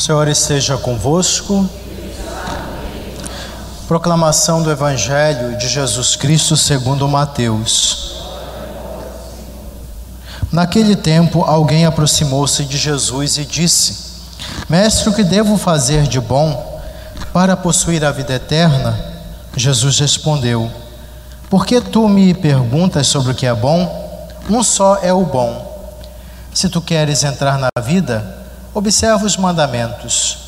O Senhor esteja convosco. Proclamação do Evangelho de Jesus Cristo segundo Mateus. Naquele tempo, alguém aproximou-se de Jesus e disse: Mestre, o que devo fazer de bom para possuir a vida eterna? Jesus respondeu: Por que tu me perguntas sobre o que é bom? Um só é o bom. Se tu queres entrar na vida, observa os mandamentos.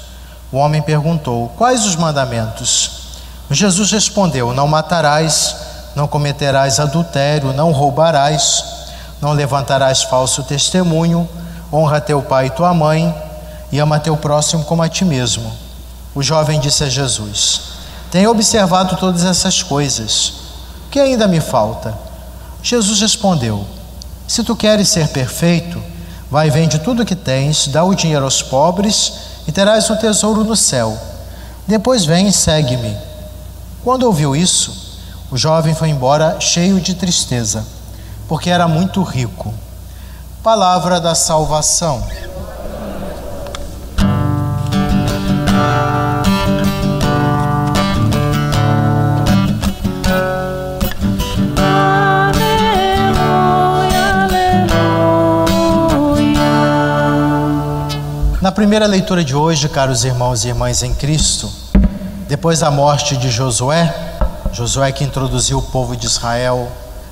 O homem perguntou: Quais os mandamentos? Jesus respondeu: Não matarás, não cometerás adultério, não roubarás, não levantarás falso testemunho, honra teu pai e tua mãe, e ama teu próximo como a ti mesmo. O jovem disse a Jesus: Tenho observado todas essas coisas. O que ainda me falta? Jesus respondeu: Se tu queres ser perfeito, Vai, vende tudo o que tens, dá o dinheiro aos pobres e terás um tesouro no céu. Depois vem e segue-me. Quando ouviu isso, o jovem foi embora cheio de tristeza, porque era muito rico. Palavra da salvação. Primeira leitura de hoje, caros irmãos e irmãs em Cristo, depois da morte de Josué, Josué que introduziu o povo de Israel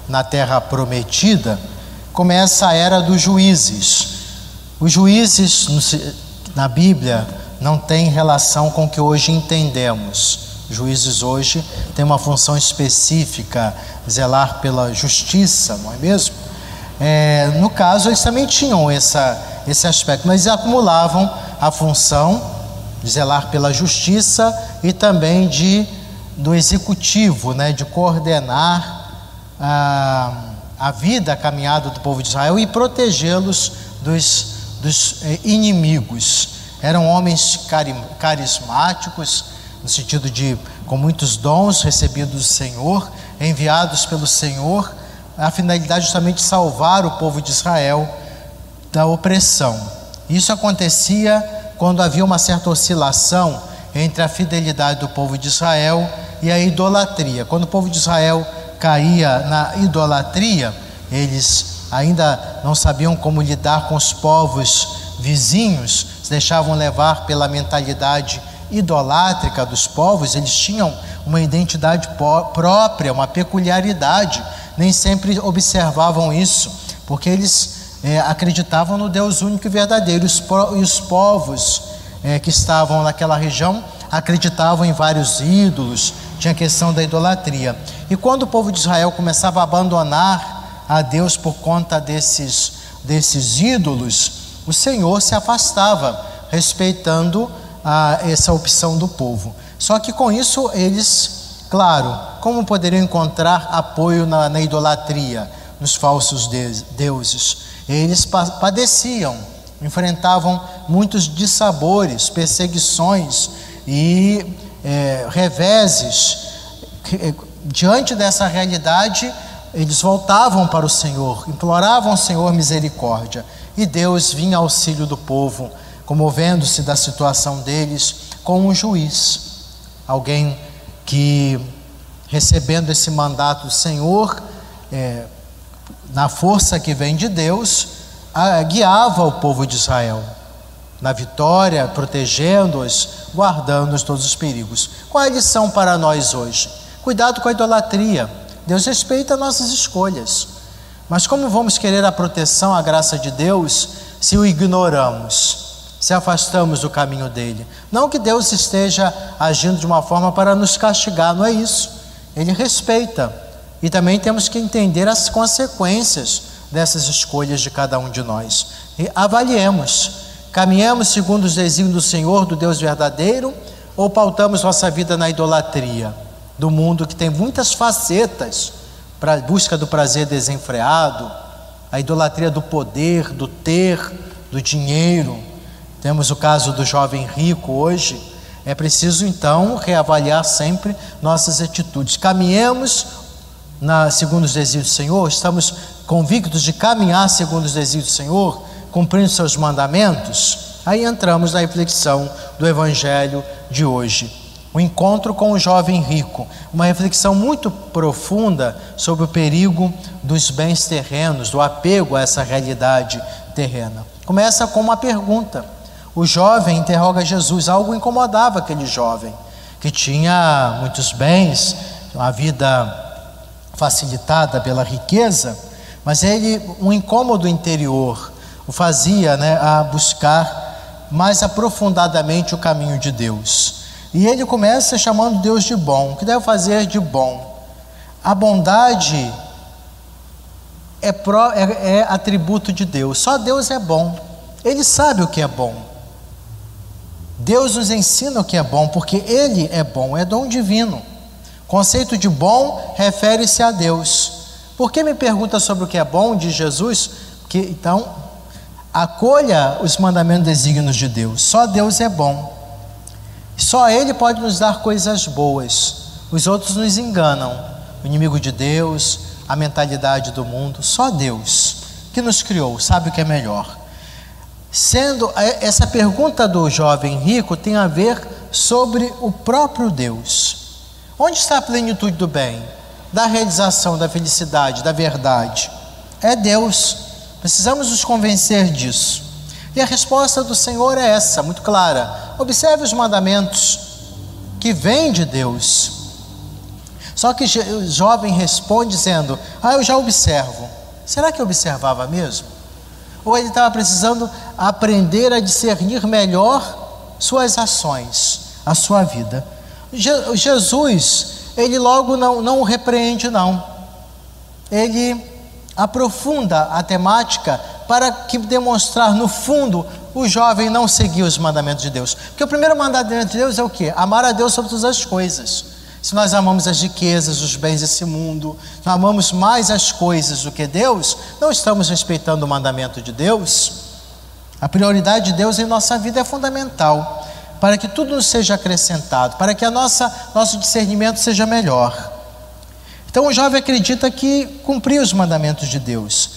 na terra prometida, começa a era dos juízes. Os juízes na Bíblia não têm relação com o que hoje entendemos. Os juízes hoje têm uma função específica, zelar pela justiça, não é mesmo? É, no caso, eles também tinham essa esse aspecto, mas acumulavam a função de zelar pela justiça e também de do executivo, né, de coordenar a, a vida, a caminhada do povo de Israel e protegê-los dos, dos eh, inimigos. Eram homens carismáticos, no sentido de com muitos dons recebidos do Senhor, enviados pelo Senhor, a finalidade justamente de salvar o povo de Israel da opressão. Isso acontecia quando havia uma certa oscilação entre a fidelidade do povo de Israel e a idolatria. Quando o povo de Israel caía na idolatria, eles ainda não sabiam como lidar com os povos vizinhos, se deixavam levar pela mentalidade idolátrica dos povos, eles tinham uma identidade própria, uma peculiaridade, nem sempre observavam isso, porque eles é, acreditavam no Deus único e verdadeiro. E os povos é, que estavam naquela região acreditavam em vários ídolos, tinha a questão da idolatria. E quando o povo de Israel começava a abandonar a Deus por conta desses, desses ídolos, o Senhor se afastava, respeitando a, essa opção do povo. Só que com isso eles, claro, como poderiam encontrar apoio na, na idolatria, nos falsos deuses? Eles padeciam, enfrentavam muitos dissabores, perseguições e é, reveses. É, diante dessa realidade, eles voltavam para o Senhor, imploravam ao Senhor misericórdia. E Deus vinha ao auxílio do povo, comovendo-se da situação deles com um juiz, alguém que, recebendo esse mandato do Senhor, é, na força que vem de Deus, guiava o povo de Israel na vitória, protegendo-os, guardando-os todos os perigos. Qual a lição para nós hoje? Cuidado com a idolatria. Deus respeita nossas escolhas. Mas como vamos querer a proteção, a graça de Deus, se o ignoramos, se afastamos do caminho dele? Não que Deus esteja agindo de uma forma para nos castigar, não é isso. Ele respeita e também temos que entender as consequências dessas escolhas de cada um de nós. E avaliemos: caminhamos segundo os desígnios do Senhor, do Deus verdadeiro, ou pautamos nossa vida na idolatria do mundo que tem muitas facetas para busca do prazer desenfreado, a idolatria do poder, do ter, do dinheiro. Temos o caso do jovem rico hoje. É preciso então reavaliar sempre nossas atitudes. Caminhemos na, segundo os desígnios do Senhor? Estamos convictos de caminhar segundo os desígnios do Senhor, cumprindo seus mandamentos? Aí entramos na reflexão do Evangelho de hoje. O encontro com o jovem rico, uma reflexão muito profunda sobre o perigo dos bens terrenos, do apego a essa realidade terrena. Começa com uma pergunta. O jovem interroga Jesus, algo incomodava aquele jovem, que tinha muitos bens, uma vida facilitada pela riqueza, mas ele, um incômodo interior, o fazia né, a buscar mais aprofundadamente o caminho de Deus. E ele começa chamando Deus de bom. O que deve fazer de bom? A bondade é, pro, é, é atributo de Deus. Só Deus é bom. Ele sabe o que é bom. Deus nos ensina o que é bom, porque Ele é bom, é dom divino. Conceito de bom refere-se a Deus. Por que me pergunta sobre o que é bom de Jesus? Que então acolha os mandamentos desígnios de Deus. Só Deus é bom. Só Ele pode nos dar coisas boas. Os outros nos enganam. O inimigo de Deus, a mentalidade do mundo. Só Deus que nos criou sabe o que é melhor. Sendo é, essa pergunta do jovem rico tem a ver sobre o próprio Deus. Onde está a plenitude do bem, da realização, da felicidade, da verdade? É Deus. Precisamos nos convencer disso. E a resposta do Senhor é essa, muito clara. Observe os mandamentos que vêm de Deus. Só que o jovem responde dizendo: Ah, eu já observo. Será que observava mesmo? Ou ele estava precisando aprender a discernir melhor suas ações, a sua vida. Je Jesus, ele logo não, não o repreende, não. Ele aprofunda a temática para que demonstrar no fundo o jovem não seguir os mandamentos de Deus. Porque o primeiro mandamento de Deus é o que? Amar a Deus sobre todas as coisas. Se nós amamos as riquezas, os bens desse mundo, nós amamos mais as coisas do que Deus, não estamos respeitando o mandamento de Deus. A prioridade de Deus em nossa vida é fundamental para que tudo nos seja acrescentado, para que a nossa nosso discernimento seja melhor. Então o jovem acredita que cumpriu os mandamentos de Deus.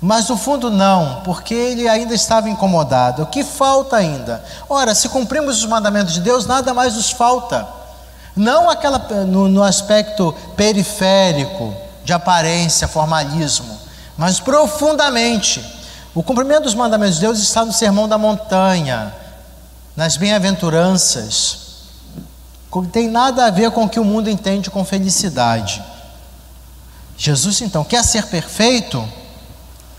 Mas no fundo não, porque ele ainda estava incomodado. O que falta ainda? Ora, se cumprimos os mandamentos de Deus, nada mais nos falta. Não aquela no, no aspecto periférico, de aparência, formalismo, mas profundamente. O cumprimento dos mandamentos de Deus está no sermão da montanha, nas bem-aventuranças. Tem nada a ver com o que o mundo entende com felicidade. Jesus então quer ser perfeito,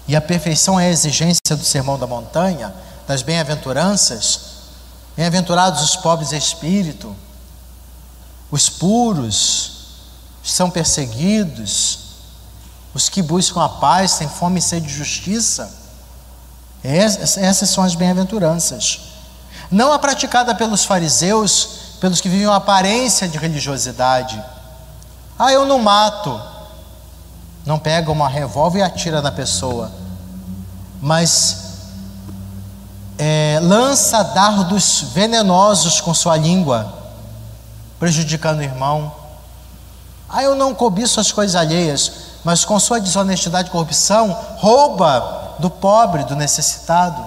e a perfeição é a exigência do sermão da montanha, das bem-aventuranças. Bem-aventurados os pobres de espírito, os puros são perseguidos, os que buscam a paz têm fome e sede de justiça. Essas são as bem-aventuranças. Não a praticada pelos fariseus, pelos que vivem uma aparência de religiosidade. Ah, eu não mato. Não pega uma revólver e atira na pessoa. Mas é, lança dardos venenosos com sua língua prejudicando o irmão. Ah, eu não cobiço as coisas alheias, mas com sua desonestidade e corrupção, rouba do pobre, do necessitado.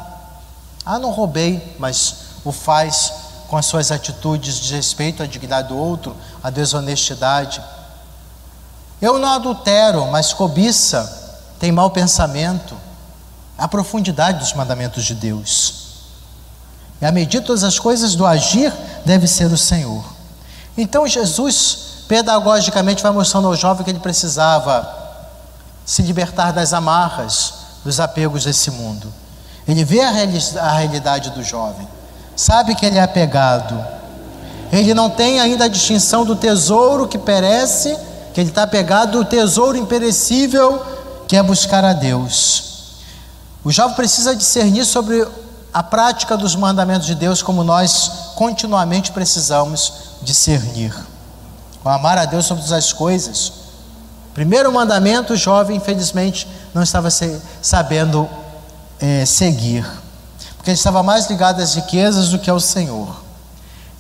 Ah, não roubei, mas o faz com as suas atitudes de respeito à dignidade do outro, à desonestidade. Eu não adultero, mas cobiça, tem mau pensamento. A profundidade dos mandamentos de Deus. E a medida de todas as coisas do agir deve ser o Senhor. Então Jesus, pedagogicamente, vai mostrando ao jovem que ele precisava se libertar das amarras, dos apegos desse mundo. Ele vê a, a realidade do jovem, sabe que ele é apegado. Ele não tem ainda a distinção do tesouro que perece, que ele está apegado, do tesouro imperecível, que é buscar a Deus. O jovem precisa discernir sobre a prática dos mandamentos de Deus, como nós continuamente precisamos discernir. Amar a Deus sobre todas as coisas. Primeiro mandamento, o jovem, infelizmente, não estava sabendo é, seguir, porque estava mais ligado às riquezas do que ao Senhor.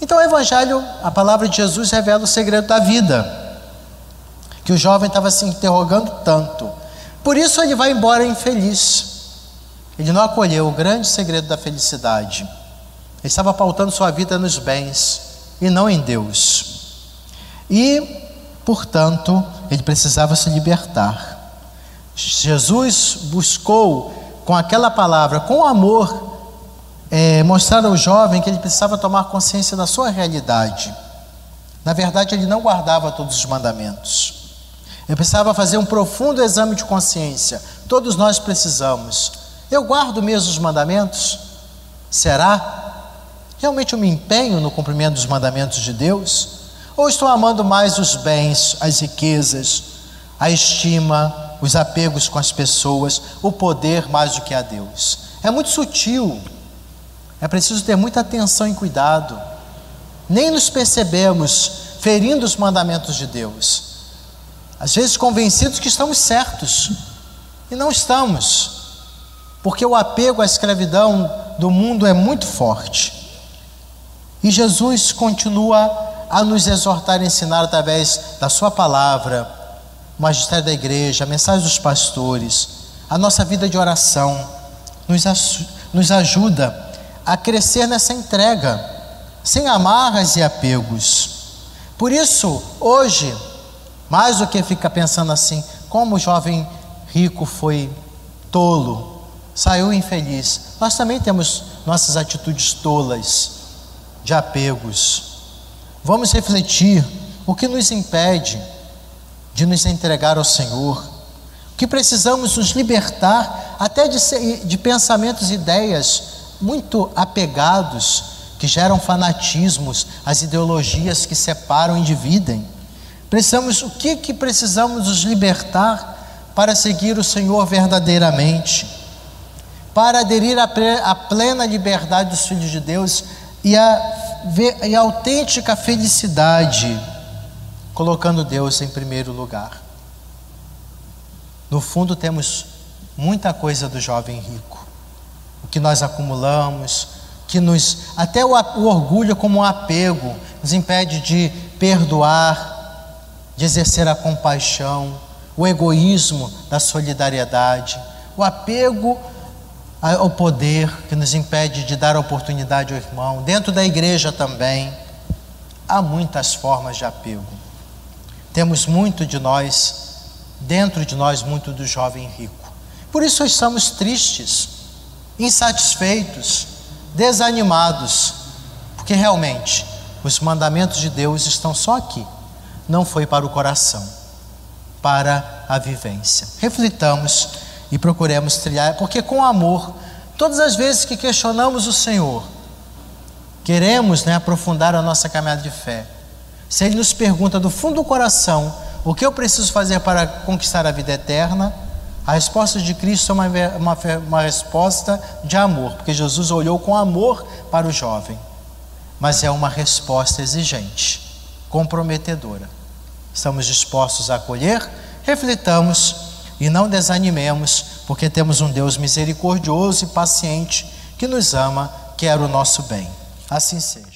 Então, o Evangelho, a palavra de Jesus, revela o segredo da vida, que o jovem estava se interrogando tanto. Por isso, ele vai embora infeliz. Ele não acolheu o grande segredo da felicidade. Ele estava pautando sua vida nos bens e não em Deus. E, portanto, ele precisava se libertar. Jesus buscou, com aquela palavra, com amor, é, mostrar ao jovem que ele precisava tomar consciência da sua realidade. Na verdade, ele não guardava todos os mandamentos. Ele precisava fazer um profundo exame de consciência. Todos nós precisamos. Eu guardo mesmo os mandamentos? Será? Realmente eu me empenho no cumprimento dos mandamentos de Deus? Ou estou amando mais os bens, as riquezas, a estima, os apegos com as pessoas, o poder mais do que a Deus? É muito sutil. É preciso ter muita atenção e cuidado. Nem nos percebemos ferindo os mandamentos de Deus. Às vezes convencidos que estamos certos e não estamos, porque o apego à escravidão do mundo é muito forte. E Jesus continua a nos exortar e ensinar através da Sua palavra, o magistério da igreja, a mensagem dos pastores, a nossa vida de oração, nos, nos ajuda a crescer nessa entrega, sem amarras e apegos. Por isso, hoje, mais do que ficar pensando assim, como o jovem rico foi tolo, saiu infeliz, nós também temos nossas atitudes tolas de apegos. Vamos refletir o que nos impede de nos entregar ao Senhor, que precisamos nos libertar até de, de pensamentos e ideias muito apegados que geram fanatismos, as ideologias que separam e dividem. Precisamos, o que, que precisamos nos libertar para seguir o Senhor verdadeiramente? Para aderir à plena liberdade dos filhos de Deus e a, e a autêntica felicidade, colocando Deus em primeiro lugar. No fundo, temos muita coisa do jovem rico. O que nós acumulamos, que nos. Até o, o orgulho, como um apego, nos impede de perdoar, de exercer a compaixão, o egoísmo da solidariedade, o apego ao poder que nos impede de dar oportunidade ao irmão, dentro da igreja também. Há muitas formas de apego. Temos muito de nós, dentro de nós, muito do jovem rico. Por isso estamos tristes, insatisfeitos, desanimados, porque realmente os mandamentos de Deus estão só aqui, não foi para o coração, para a vivência. Reflitamos e procuremos trilhar, porque com amor, todas as vezes que questionamos o Senhor, queremos né, aprofundar a nossa caminhada de fé. Se Ele nos pergunta do fundo do coração o que eu preciso fazer para conquistar a vida eterna, a resposta de Cristo é uma, uma, uma resposta de amor, porque Jesus olhou com amor para o jovem, mas é uma resposta exigente, comprometedora. Estamos dispostos a acolher? Reflitamos e não desanimemos, porque temos um Deus misericordioso e paciente que nos ama, quer o nosso bem. Assim seja.